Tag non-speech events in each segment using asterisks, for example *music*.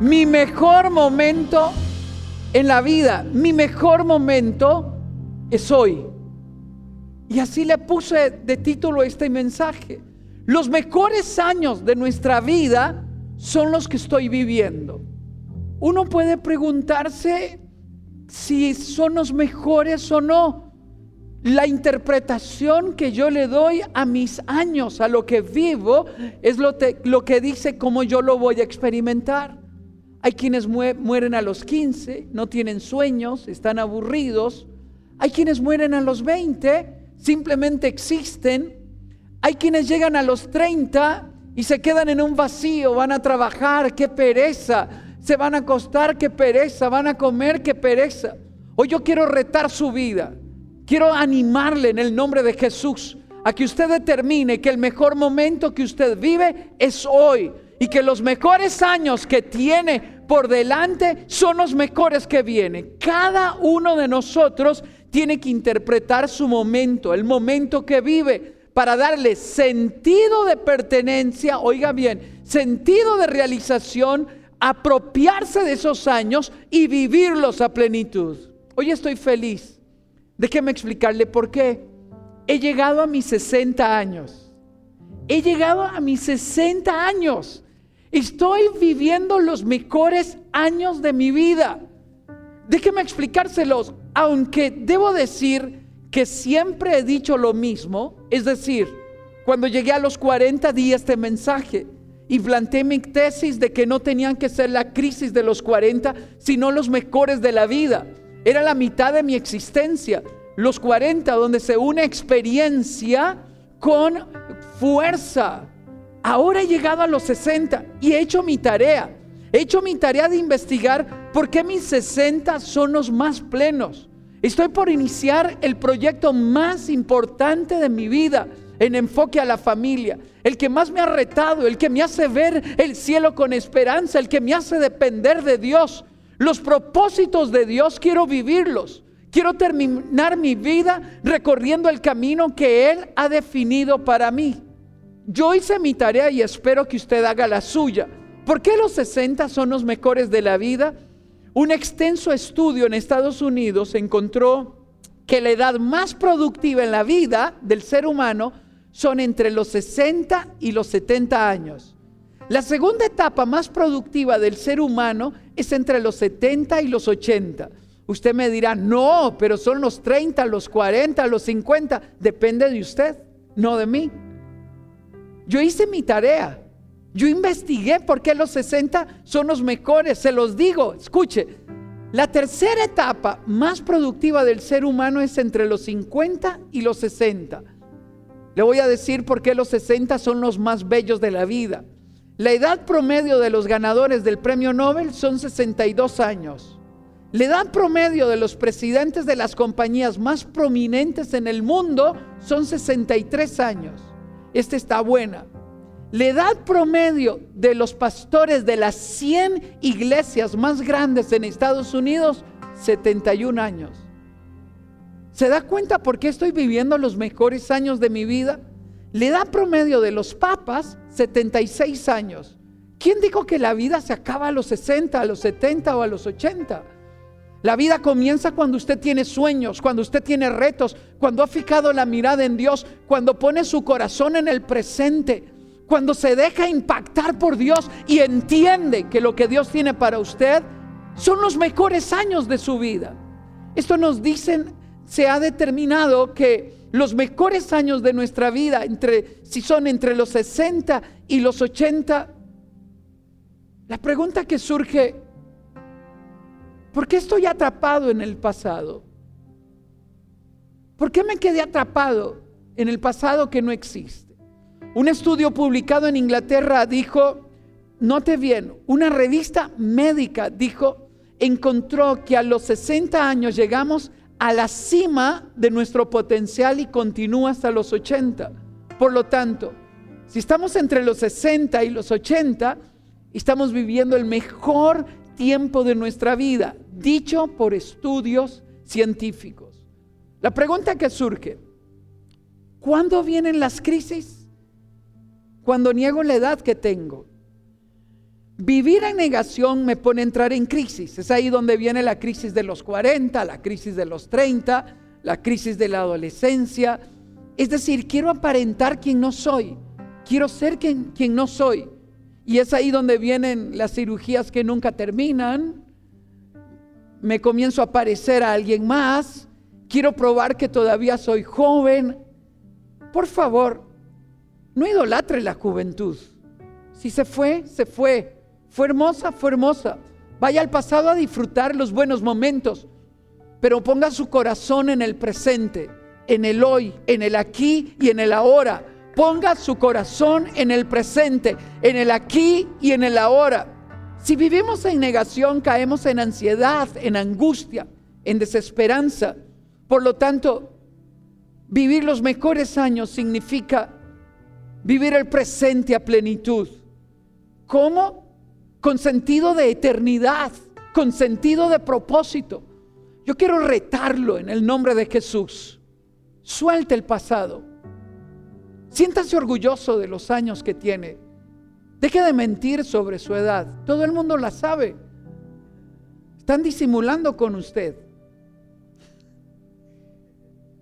Mi mejor momento en la vida, mi mejor momento es hoy. Y así le puse de título este mensaje. Los mejores años de nuestra vida son los que estoy viviendo. Uno puede preguntarse si son los mejores o no. La interpretación que yo le doy a mis años, a lo que vivo, es lo, que dice cómo yo lo voy a experimentar. Hay quienes mueren a los 15, no tienen sueños, están aburridos. Hay quienes mueren a los 20, simplemente existen. Hay quienes llegan a los 30 y se quedan en un vacío, van a trabajar, qué pereza, se van a acostar, qué pereza, van a comer, qué pereza. Hoy yo quiero retar su vida, quiero animarle en el nombre de Jesús a que usted determine que el mejor momento que usted vive es hoy y que los mejores años que tiene por delante son los mejores que vienen. Cada uno de nosotros tiene que interpretar su momento, el momento que vive, para darle sentido de pertenencia, oiga bien, sentido de realización, apropiarse de esos años y vivirlos a plenitud. Hoy estoy feliz. Déjeme explicarle por qué. He llegado a mis 60 años. He llegado a mis 60 años. Estoy viviendo los mejores años de mi vida. Déjeme explicárselos, aunque debo decir que siempre he dicho lo mismo, es decir, cuando llegué a los 40 di este mensaje y planteé mi tesis de que no tenían que ser la crisis de los 40, sino los mejores de la vida. Era la mitad de mi existencia, los 40, donde se une experiencia con fuerza, Ahora he llegado a los 60 y he hecho mi tarea. He hecho mi tarea de investigar por qué mis 60 son los más plenos. Estoy por iniciar el proyecto más importante de mi vida en enfoque a la familia, el que más me ha retado, el que me hace ver el cielo con esperanza, el que me hace depender de Dios. Los propósitos de Dios quiero vivirlos. Quiero terminar mi vida recorriendo el camino que Él ha definido para mí. Yo hice mi tarea y espero que usted haga la suya. ¿Por qué los 60 son los mejores de la vida? Un extenso estudio en Estados Unidos encontró que la edad más productiva en la vida del ser humano son entre los 60 y los 70 años. La segunda etapa más productiva del ser humano es entre los 70 y los 80. Usted me dirá, no, pero son los 30, los 40, los 50. Depende de usted, no de mí. Yo hice mi tarea. Yo investigué por qué los 60 son los mejores. Se los digo, escuche. La tercera etapa más productiva del ser humano es entre los 50 y los 60. Le voy a decir por qué los 60 son los más bellos de la vida. La edad promedio de los ganadores del premio Nobel son 62 años. La edad promedio de los presidentes de las compañías más prominentes en el mundo son 63 años esta está buena. La edad promedio de los pastores de las 100 iglesias más grandes en Estados Unidos, 71 años. ¿Se da cuenta por qué estoy viviendo los mejores años de mi vida? La edad promedio de los papas, 76 años. ¿Quién dijo que la vida se acaba a los 60, a los 70 o a los 80? La vida comienza cuando usted tiene sueños, cuando usted tiene retos, cuando ha fijado la mirada en Dios, cuando pone su corazón en el presente, cuando se deja impactar por Dios y entiende que lo que Dios tiene para usted son los mejores años de su vida. Esto nos dicen, se ha determinado que los mejores años de nuestra vida, entre, si son entre los 60 y los 80, la pregunta que surge ¿Por qué estoy atrapado en el pasado? ¿Por qué me quedé atrapado en el pasado que no existe? Un estudio publicado en Inglaterra dijo, note bien, una revista médica dijo, encontró que a los 60 años llegamos a la cima de nuestro potencial y continúa hasta los 80. Por lo tanto, si estamos entre los 60 y los 80, estamos viviendo el mejor tiempo de nuestra vida, dicho por estudios científicos. La pregunta que surge, ¿cuándo vienen las crisis? Cuando niego la edad que tengo. Vivir en negación me pone a entrar en crisis. Es ahí donde viene la crisis de los 40, la crisis de los 30, la crisis de la adolescencia. Es decir, quiero aparentar quien no soy. Quiero ser quien, quien no soy. Y es ahí donde vienen las cirugías que nunca terminan. Me comienzo a parecer a alguien más. Quiero probar que todavía soy joven. Por favor, no idolatre la juventud. Si se fue, se fue. Fue hermosa, fue hermosa. Vaya al pasado a disfrutar los buenos momentos, pero ponga su corazón en el presente, en el hoy, en el aquí y en el ahora. Ponga su corazón en el presente, en el aquí y en el ahora. Si vivimos en negación, caemos en ansiedad, en angustia, en desesperanza. Por lo tanto, vivir los mejores años significa vivir el presente a plenitud. ¿Cómo? con sentido de eternidad, con sentido de propósito. Yo quiero retarlo en el nombre de Jesús. Suelte el pasado. Siéntase orgulloso de los años que tiene. Deje de mentir sobre su edad. Todo el mundo la sabe. Están disimulando con usted.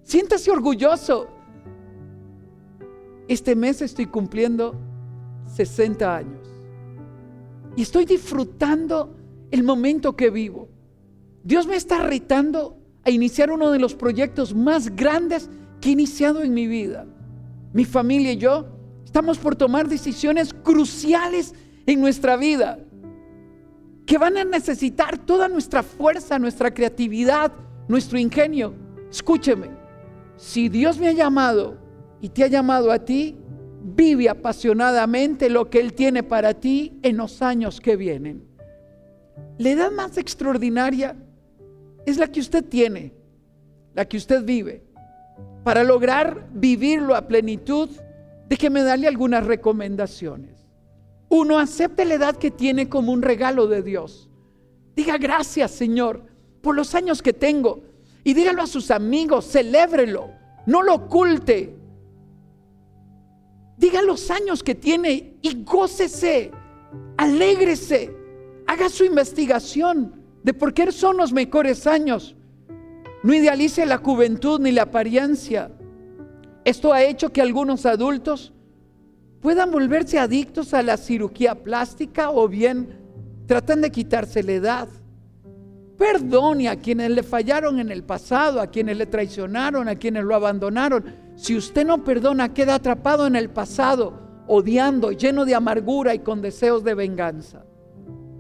Siéntase orgulloso. Este mes estoy cumpliendo 60 años. Y estoy disfrutando el momento que vivo. Dios me está retando a iniciar uno de los proyectos más grandes que he iniciado en mi vida. Mi familia y yo estamos por tomar decisiones cruciales en nuestra vida que van a necesitar toda nuestra fuerza, nuestra creatividad, nuestro ingenio. Escúcheme, si Dios me ha llamado y te ha llamado a ti, Vive apasionadamente lo que Él tiene para ti en los años que vienen. La edad más extraordinaria es la que usted tiene, la que usted vive. Para lograr vivirlo a plenitud, déjeme darle algunas recomendaciones. Uno, acepte la edad que tiene como un regalo de Dios. Diga gracias, Señor, por los años que tengo. Y dígalo a sus amigos, celébrelo, no lo oculte. Diga los años que tiene y gócese, alégrese, haga su investigación de por qué son los mejores años. No idealice la juventud ni la apariencia. Esto ha hecho que algunos adultos puedan volverse adictos a la cirugía plástica o bien tratan de quitarse la edad. Perdone a quienes le fallaron en el pasado, a quienes le traicionaron, a quienes lo abandonaron. Si usted no perdona, queda atrapado en el pasado, odiando, lleno de amargura y con deseos de venganza.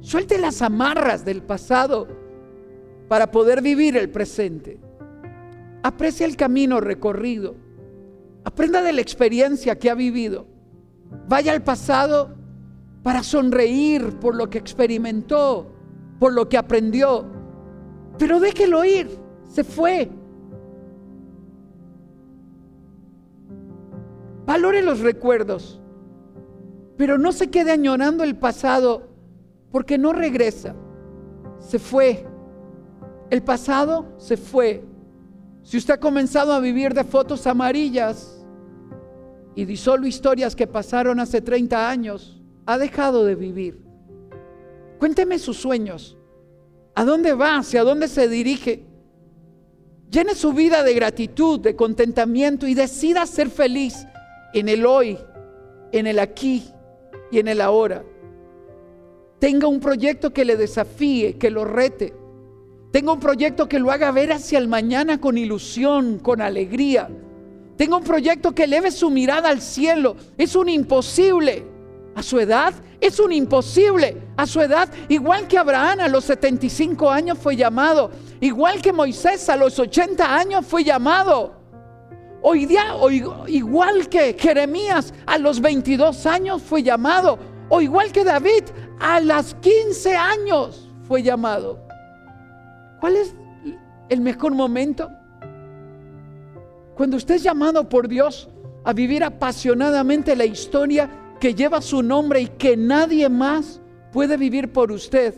Suelte las amarras del pasado para poder vivir el presente. Aprecia el camino recorrido. Aprenda de la experiencia que ha vivido. Vaya al pasado para sonreír por lo que experimentó, por lo que aprendió pero déjelo ir, se fue. Valore los recuerdos, pero no se quede añorando el pasado porque no regresa. Se fue. El pasado se fue. Si usted ha comenzado a vivir de fotos amarillas y solo historias que pasaron hace 30 años, ha dejado de vivir. Cuénteme sus sueños. ¿A dónde va? ¿Hacia dónde se dirige? Llene su vida de gratitud, de contentamiento y decida ser feliz en el hoy, en el aquí y en el ahora. Tenga un proyecto que le desafíe, que lo rete. Tenga un proyecto que lo haga ver hacia el mañana con ilusión, con alegría. Tenga un proyecto que eleve su mirada al cielo. Es un imposible. A su edad es un imposible. A su edad, igual que Abraham a los 75 años fue llamado. Igual que Moisés a los 80 años fue llamado. Hoy día, igual que Jeremías a los 22 años fue llamado. O igual que David a los 15 años fue llamado. ¿Cuál es el mejor momento? Cuando usted es llamado por Dios a vivir apasionadamente la historia que lleva su nombre y que nadie más puede vivir por usted.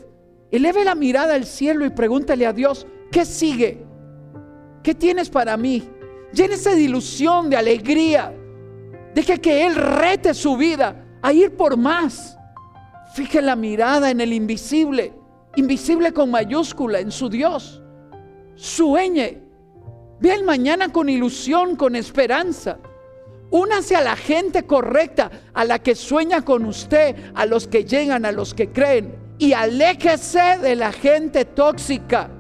Eleve la mirada al cielo y pregúntale a Dios, ¿qué sigue? ¿Qué tienes para mí? Llénese de ilusión, de alegría. Deje que Él rete su vida a ir por más. Fije la mirada en el invisible, invisible con mayúscula, en su Dios. Sueñe. Ve el mañana con ilusión, con esperanza. Únase a la gente correcta, a la que sueña con usted, a los que llegan, a los que creen. Y aléjese de la gente tóxica.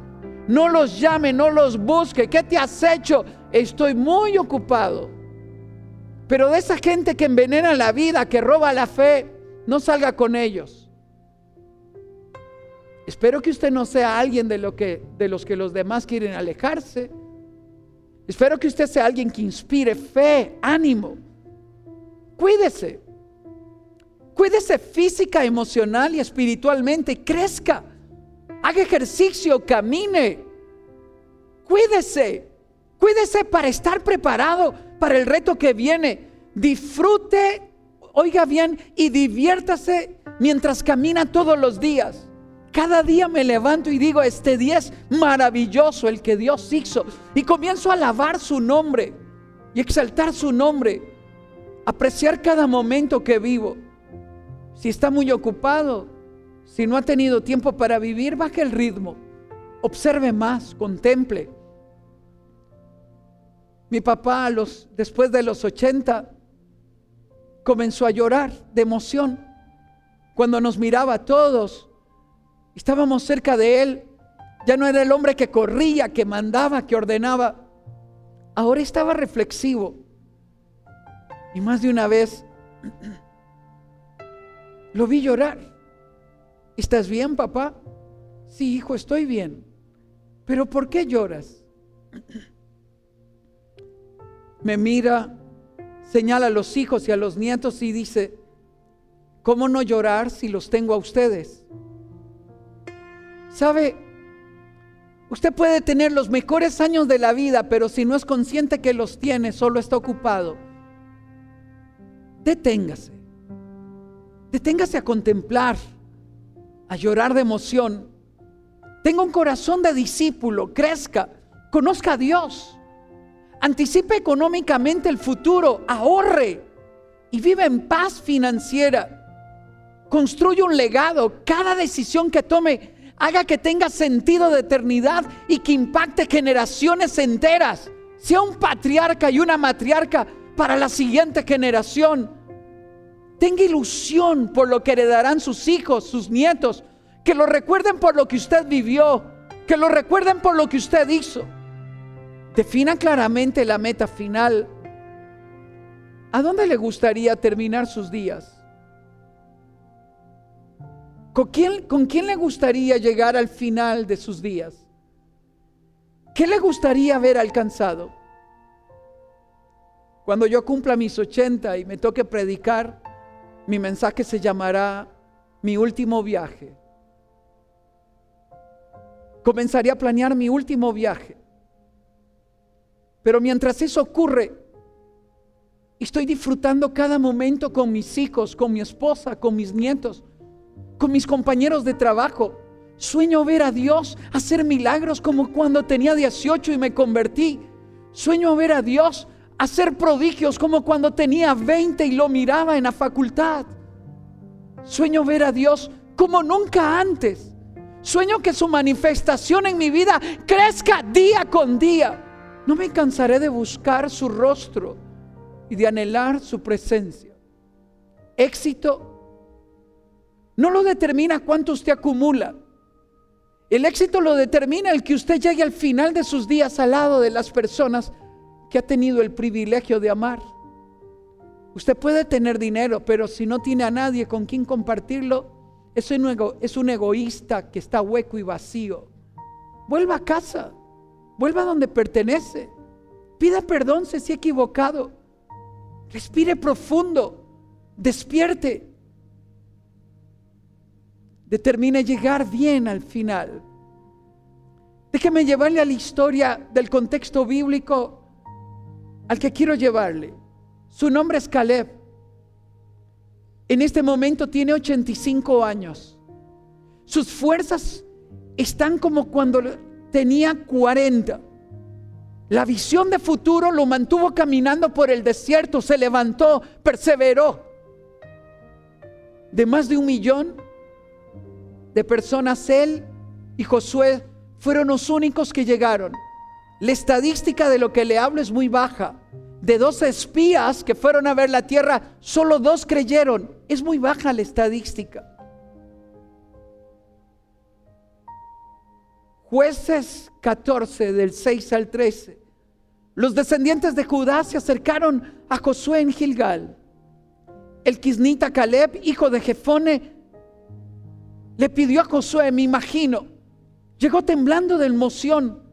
No los llame, no los busque. ¿Qué te has hecho? Estoy muy ocupado. Pero de esa gente que envenena la vida, que roba la fe, no salga con ellos. Espero que usted no sea alguien de, lo que, de los que los demás quieren alejarse. Espero que usted sea alguien que inspire fe, ánimo. Cuídese. Cuídese física, emocional y espiritualmente. Crezca. Haga ejercicio, camine. Cuídese. Cuídese para estar preparado para el reto que viene. Disfrute, oiga bien, y diviértase mientras camina todos los días. Cada día me levanto y digo, este día es maravilloso el que Dios hizo. Y comienzo a alabar su nombre y exaltar su nombre. Apreciar cada momento que vivo. Si está muy ocupado, si no ha tenido tiempo para vivir, baje el ritmo. Observe más, contemple. Mi papá, después de los 80, comenzó a llorar de emoción. Cuando nos miraba a todos, estábamos cerca de él. Ya no era el hombre que corría, que mandaba, que ordenaba. Ahora estaba reflexivo. Y más de una vez *clears throat* lo vi llorar. ¿Estás bien, papá? Sí, hijo, estoy bien. Pero ¿por qué lloras? *clears throat* Me mira, señala a los hijos y a los nietos y dice, ¿cómo no llorar si los tengo a ustedes? ¿Sabe? Usted puede tener los mejores años de la vida, pero si no es consciente que los tiene, solo está ocupado. Deténgase. Deténgase a contemplar, a llorar de emoción. Tenga un corazón de discípulo, crezca, conozca a Dios. Anticipe económicamente el futuro, ahorre y vive en paz financiera. Construye un legado. Cada decisión que tome haga que tenga sentido de eternidad y que impacte generaciones enteras. Sea un patriarca y una matriarca para la siguiente generación. Tenga ilusión por lo que heredarán sus hijos, sus nietos. Que lo recuerden por lo que usted vivió. Que lo recuerden por lo que usted hizo. Defina claramente la meta final. ¿A dónde le gustaría terminar sus días? ¿Con quién, le gustaría llegar al final de sus días? ¿Qué le gustaría haber alcanzado? Cuando yo cumpla mis 80 y me toque predicar, mi mensaje se llamará Mi último viaje. Comenzaría a planear mi último viaje. Pero mientras eso ocurre, estoy disfrutando cada momento con mis hijos, con mi esposa, con mis nietos con mis compañeros de trabajo. Sueño ver a Dios hacer milagros como cuando tenía 18 y me convertí. Sueño ver a Dios hacer prodigios como cuando tenía 20 y lo miraba en la facultad. Sueño ver a Dios como nunca antes. Sueño que su manifestación en mi vida crezca día con día. No me cansaré de buscar su rostro y de anhelar su presencia. Éxito no lo determina cuánto usted acumula. El éxito lo determina el que usted llegue al final de sus días al lado de las personas que ha tenido el privilegio de amar. Usted puede tener dinero, pero si no tiene a nadie con quien compartirlo, es un, es un egoísta que está hueco y vacío. Vuelva a casa, vuelva a donde pertenece. Pida perdón si se ha equivocado. Respire profundo, despierte determine llegar bien al final. Déjeme llevarle a la historia del contexto bíblico al que quiero llevarle. Su nombre es Caleb. En este momento tiene 85 años. Sus fuerzas están como cuando tenía 40. La visión de futuro lo mantuvo caminando por el desierto, se levantó, perseveró. De más de un millón de personas él y Josué fueron los únicos que llegaron. La estadística de lo que le hablo es muy baja. De dos espías que fueron a ver la tierra, solo dos creyeron. Es muy baja la estadística. Jueces 14 del 6 al 13. Los descendientes de Judá se acercaron a Josué en Gilgal. El Quisnita Caleb, hijo de Jefone, le pidió a Josué, me imagino, llegó temblando de emoción,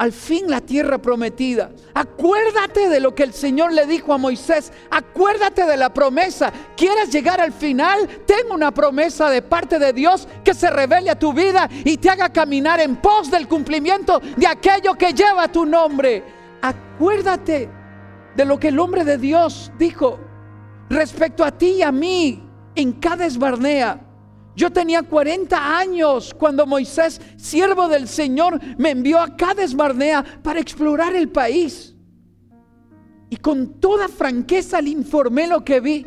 al fin la tierra prometida. Acuérdate de lo que el Señor le dijo a Moisés. Acuérdate de la promesa. ¿Quieres llegar al final? Tengo una promesa de parte de Dios que se revele a tu vida y te haga caminar en pos del cumplimiento de aquello que lleva tu nombre. Acuérdate de lo que el hombre de Dios dijo respecto a ti y a mí en cada esbarnea. Yo tenía 40 años cuando Moisés, siervo del Señor, me envió a Cades Barnea para explorar el país. Y con toda franqueza le informé lo que vi.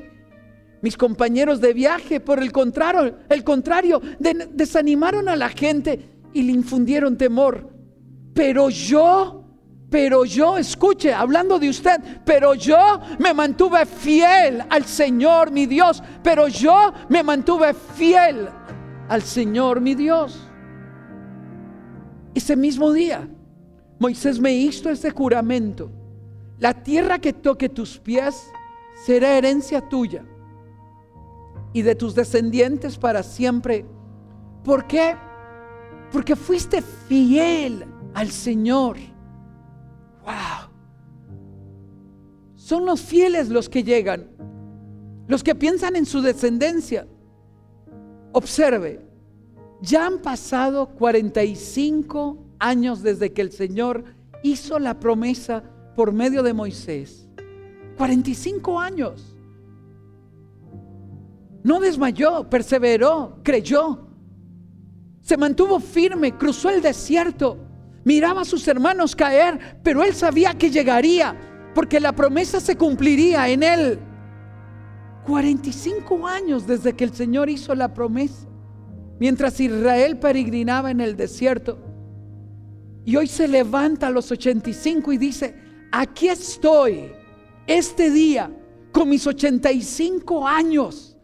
Mis compañeros de viaje, por el contrario, el contrario, desanimaron a la gente y le infundieron temor. Pero yo pero yo, escuche, hablando de usted, pero yo me mantuve fiel al Señor mi Dios. Pero yo me mantuve fiel al Señor mi Dios. Ese mismo día, Moisés me hizo ese juramento. La tierra que toque tus pies será herencia tuya y de tus descendientes para siempre. ¿Por qué? Porque fuiste fiel al Señor. Wow. Son los fieles los que llegan, los que piensan en su descendencia. Observe, ya han pasado 45 años desde que el Señor hizo la promesa por medio de Moisés. 45 años. No desmayó, perseveró, creyó. Se mantuvo firme, cruzó el desierto miraba a sus hermanos caer, pero él sabía que llegaría, porque la promesa se cumpliría en él. 45 años desde que el Señor hizo la promesa, mientras Israel peregrinaba en el desierto. Y hoy se levanta a los 85 y dice, aquí estoy este día con mis 85 años.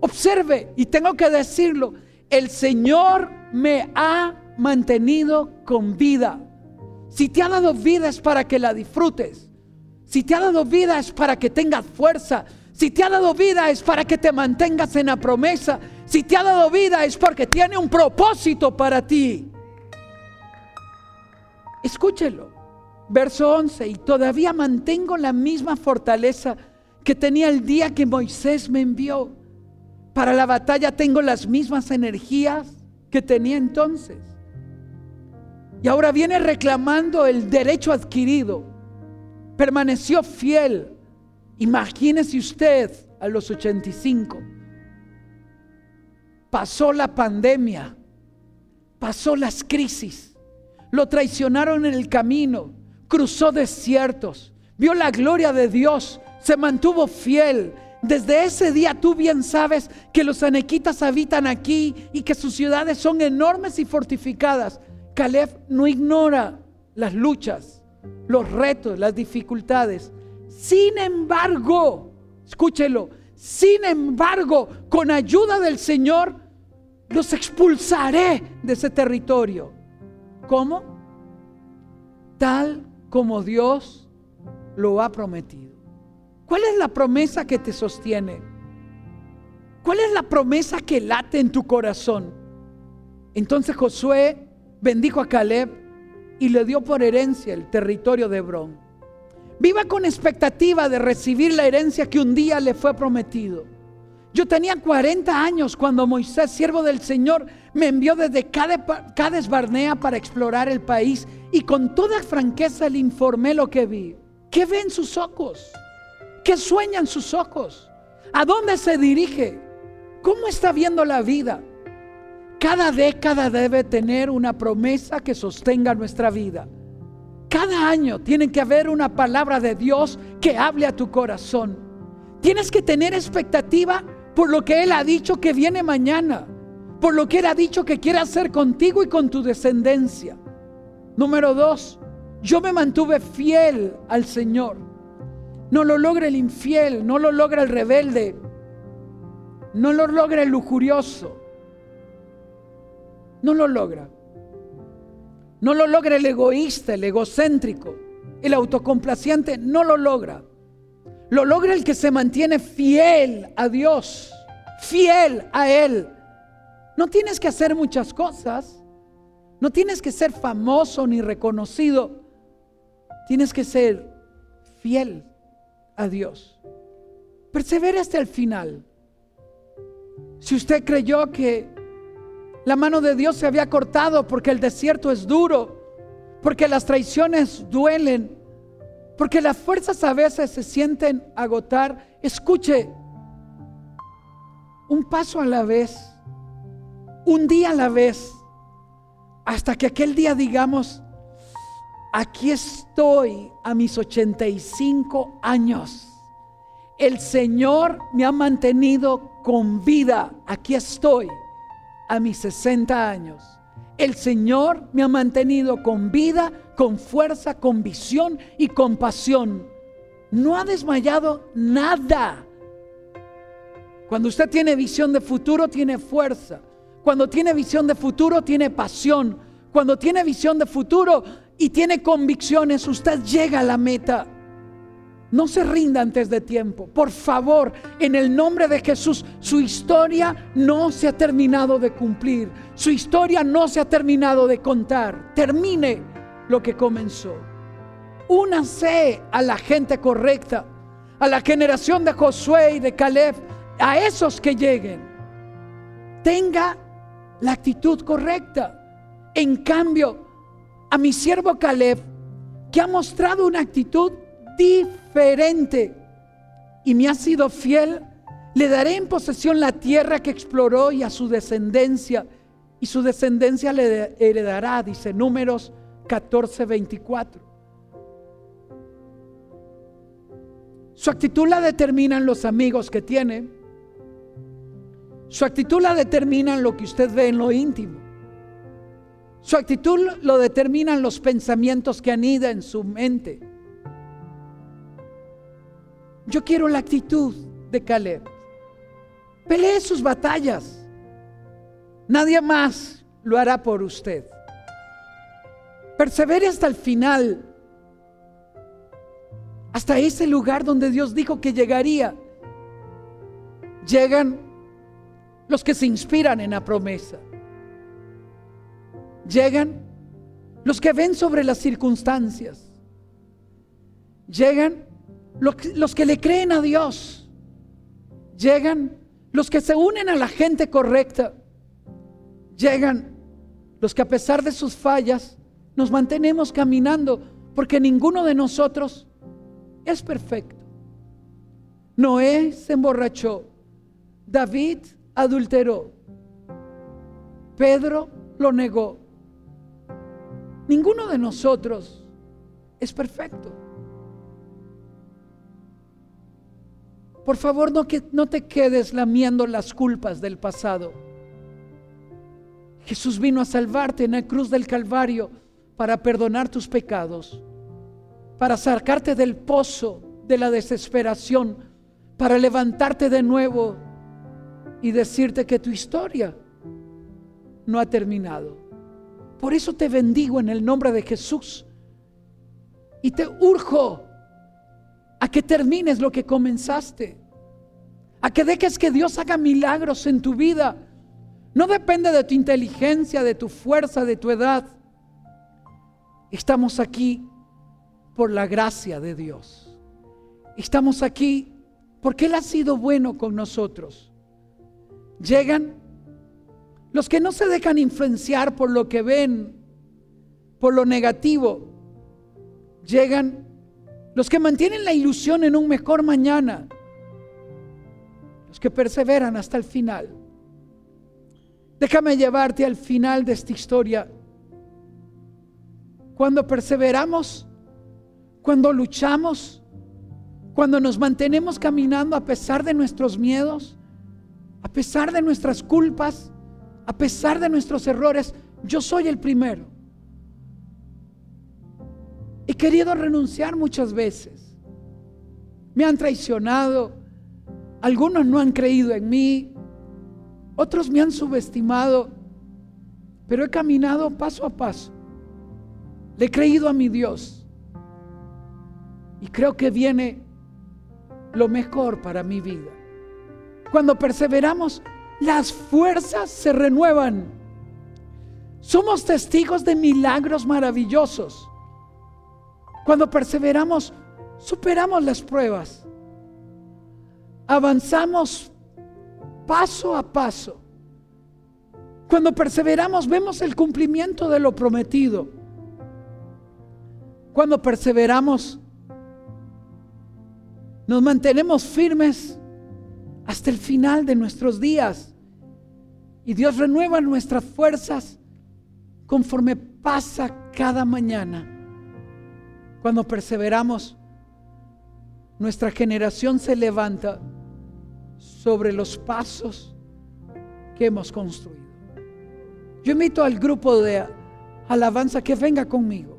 Observe, y tengo que decirlo, el Señor me ha mantenido con vida. Si te ha dado vida es para que la disfrutes. Si te ha dado vida es para que tengas fuerza. Si te ha dado vida es para que te mantengas en la promesa. Si te ha dado vida es porque tiene un propósito para ti. Escúchelo. Verso 11. Y todavía mantengo la misma fortaleza que tenía el día que Moisés me envió. Para la batalla tengo las mismas energías que tenía entonces. Y ahora viene reclamando el derecho adquirido. Permaneció fiel. Imagínese usted a los 85. Pasó la pandemia. Pasó las crisis. Lo traicionaron en el camino. Cruzó desiertos. Vio la gloria de Dios. Se mantuvo fiel. Desde ese día tú bien sabes que los anequitas habitan aquí y que sus ciudades son enormes y fortificadas. Caleb no ignora las luchas, los retos, las dificultades. Sin embargo, escúchelo, sin embargo, con ayuda del Señor, los expulsaré de ese territorio. ¿Cómo? Tal como Dios lo ha prometido. ¿Cuál es la promesa que te sostiene? ¿Cuál es la promesa que late en tu corazón? Entonces Josué bendijo a Caleb y le dio por herencia el territorio de Hebrón. Viva con expectativa de recibir la herencia que un día le fue prometido. Yo tenía 40 años cuando Moisés, siervo del Señor, me envió desde Cades Barnea para explorar el país y con toda franqueza le informé lo que vi. ¿Qué ven sus ojos? ¿Qué sueñan sus ojos? ¿A dónde se dirige? ¿Cómo está viendo la vida? Cada década debe tener una promesa que sostenga nuestra vida. Cada año tiene que haber una palabra de Dios que hable a tu corazón. Tienes que tener expectativa por lo que Él ha dicho que viene mañana. por lo que Él ha dicho que quiere hacer contigo y con tu descendencia. Número dos, yo me mantuve fiel al Señor. No lo logra el infiel, no lo logra el rebelde, no lo logra el lujurioso. No lo logra. No lo logra el egoísta, el egocéntrico, el autocomplaciente, no lo logra. Lo logra el que se mantiene fiel a Dios, fiel a Él. No tienes que hacer muchas cosas. No tienes que ser famoso ni reconocido. Tienes que ser fiel a Dios. Persevere hasta el final. Si usted creyó que la mano de Dios se había cortado porque el desierto es duro, porque las traiciones duelen, porque las fuerzas a veces se sienten agotar, escuche, un paso a la vez, un día a la vez, hasta que aquel día digamos, aquí estoy a mis 85 años. El Señor me ha mantenido con vida. Aquí estoy a mis 60 años. El Señor me ha mantenido con vida, con fuerza, con visión y con pasión. No ha desmayado nada. Cuando usted tiene visión de futuro, tiene fuerza. Cuando tiene visión de futuro, tiene pasión. Cuando tiene visión de futuro y tiene convicciones, usted llega a la meta. No se rinda antes de tiempo. Por favor, en el nombre de Jesús, su historia no se ha terminado de cumplir. Su historia no se ha terminado de contar. Termine lo que comenzó. Únase a la gente correcta, a la generación de Josué y de Caleb, a esos que lleguen. Tenga la actitud correcta. En cambio, a mi siervo Caleb, que ha mostrado una actitud diferente y me ha sido fiel, le daré en posesión la tierra que exploró y a su descendencia, y su descendencia le heredará, dice números 14, 24. Su actitud la determinan los amigos que tiene. Su actitud la determinan lo que usted ve en lo íntimo. Su actitud lo determinan los pensamientos que anida en su mente. Yo quiero la actitud de Caleb. Pelee sus batallas. Nadie más lo hará por usted. Persevere hasta el final. Hasta ese lugar donde Dios dijo que llegaría. Llegan los que se inspiran en la promesa. Llegan los que ven sobre las circunstancias. Llegan los, que le creen a Dios. Llegan los que se unen a la gente correcta. Llegan los que a pesar de sus fallas nos mantenemos caminando porque ninguno de nosotros es perfecto. Noé se emborrachó. David adulteró. Pedro lo negó. Ninguno de nosotros es perfecto. Por favor, no, que, no te quedes lamiendo las culpas del pasado. Jesús vino a salvarte en la cruz del Calvario para perdonar tus pecados, para sacarte del pozo de la desesperación, para levantarte de nuevo y decirte que tu historia no ha terminado. Por eso te bendigo en el nombre de Jesús y te urjo a que termines lo que comenzaste, a que dejes que Dios haga milagros en tu vida. No depende de tu inteligencia, de tu fuerza, de tu edad. Estamos aquí por la gracia de Dios. Estamos aquí porque Él ha sido bueno con nosotros. Llegan los que no se dejan influenciar por lo que ven, por lo negativo. Llegan los que mantienen la ilusión en un mejor mañana, los que perseveran hasta el final. Déjame llevarte al final de esta historia. Cuando perseveramos, cuando luchamos, cuando nos mantenemos caminando a pesar de nuestros miedos, a pesar de nuestras culpas, a pesar de nuestros errores, yo soy el primero. He querido renunciar muchas veces. Me han traicionado. Algunos no han creído en mí. Otros me han subestimado. Pero he caminado paso a paso. Le he creído a mi Dios. Y creo que viene lo mejor para mi vida. Cuando perseveramos, las fuerzas se renuevan. Somos testigos de milagros maravillosos. Cuando perseveramos, superamos las pruebas. Avanzamos paso a paso. Cuando perseveramos, vemos el cumplimiento de lo prometido. Cuando perseveramos, nos mantenemos firmes hasta el final de nuestros días. Y Dios renueva nuestras fuerzas conforme pasa cada mañana. Cuando perseveramos, nuestra generación se levanta sobre los pasos que hemos construido. Yo invito al grupo de alabanza que venga conmigo.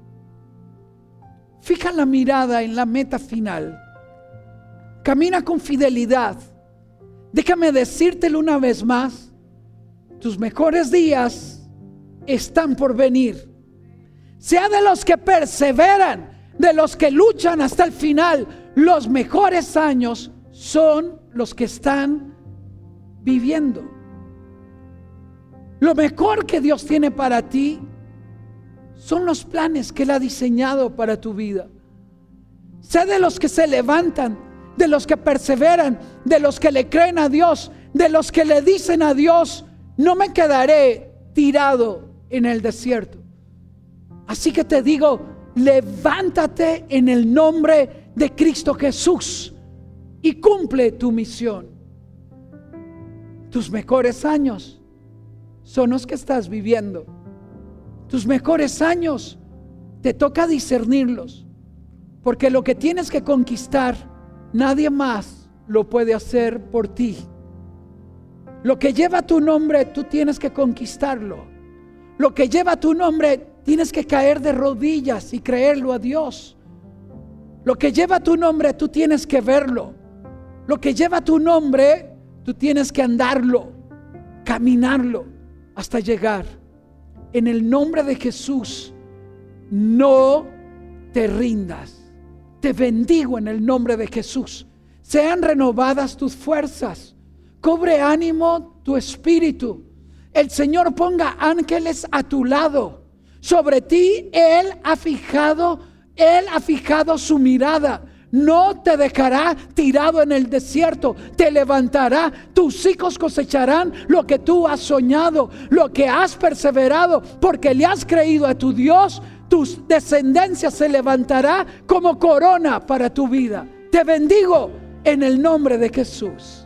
Fija la mirada en la meta final. Camina con fidelidad Déjame decírtelo una vez más, tus mejores días están por venir. Sea de los que perseveran, de los que luchan hasta el final, los mejores años son los que están viviendo. Lo mejor que Dios tiene para ti son los planes que Él ha diseñado para tu vida. Sé de los que se levantan de los que perseveran, de los que le creen a Dios, de los que le dicen a Dios, no me quedaré tirado en el desierto. Así que te digo, levántate en el nombre de Cristo Jesús y cumple tu misión. Tus mejores años son los que estás viviendo. Tus mejores años te toca discernirlos, porque lo que tienes que conquistar Nadie más lo puede hacer por ti. Lo que lleva tu nombre, tú tienes que conquistarlo. Lo que lleva tu nombre, tienes que caer de rodillas y creerlo a Dios. Lo que lleva tu nombre, tú tienes que verlo. Lo que lleva tu nombre, tú tienes que andarlo, caminarlo hasta llegar. En el nombre de Jesús, no te rindas. Te bendigo en el nombre de Jesús. Sean renovadas tus fuerzas. Cobre ánimo tu espíritu. El Señor ponga ángeles a tu lado. Sobre ti Él ha fijado, Él ha fijado su mirada. No te dejará tirado en el desierto, te levantará. Tus hijos cosecharán lo que tú has soñado, lo que has perseverado, porque le has creído a tu Dios tu descendencia se levantará como corona para tu vida. Te bendigo en el nombre de Jesús.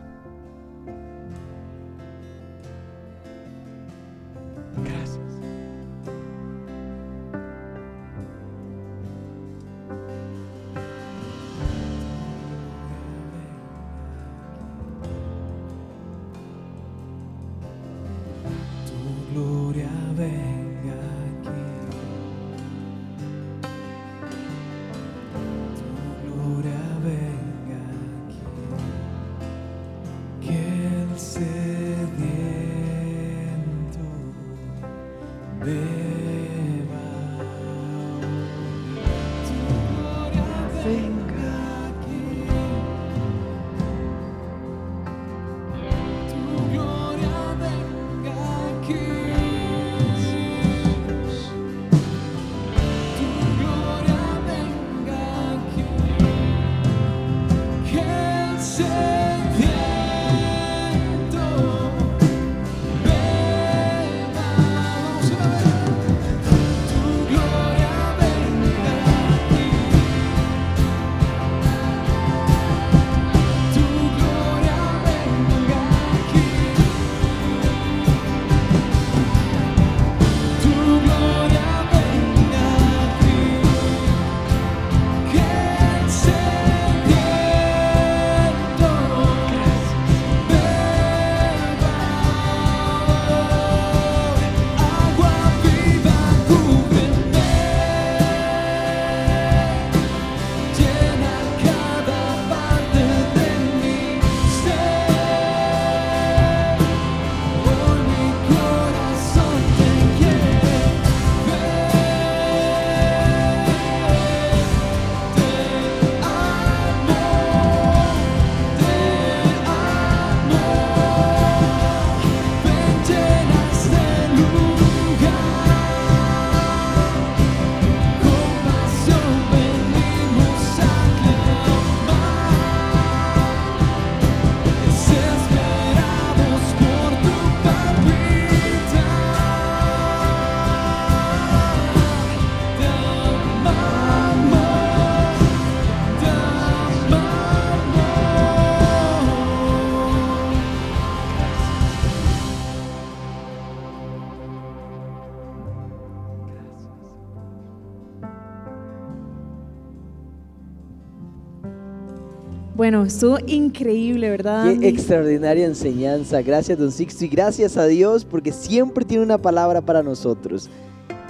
Bueno, estuvo increíble, ¿verdad? Qué extraordinaria enseñanza. Gracias, don Sixto, y gracias a Dios porque siempre tiene una palabra para nosotros.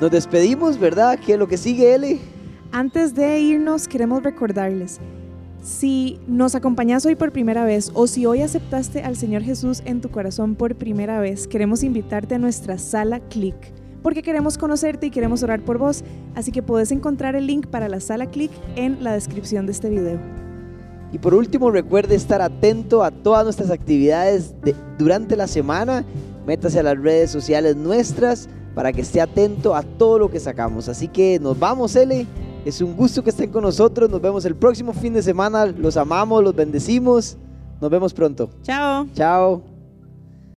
Nos despedimos, ¿verdad? ¿Qué es lo que sigue, Eli? Antes de irnos, queremos recordarles, si nos acompañas hoy por primera vez o si hoy aceptaste al Señor Jesús en tu corazón por primera vez, queremos invitarte a nuestra sala Click, porque queremos conocerte y queremos orar por vos, así que puedes encontrar el link para la sala Click en la descripción de este video. Y por último, recuerde estar atento a todas nuestras actividades de- durante la semana. Métase a las redes sociales nuestras para que esté atento a todo lo que sacamos. Así que nos vamos, Ele. Es un gusto que estén con nosotros. Nos vemos el próximo fin de semana. Los amamos, los bendecimos. Nos vemos pronto. Chao. Chao.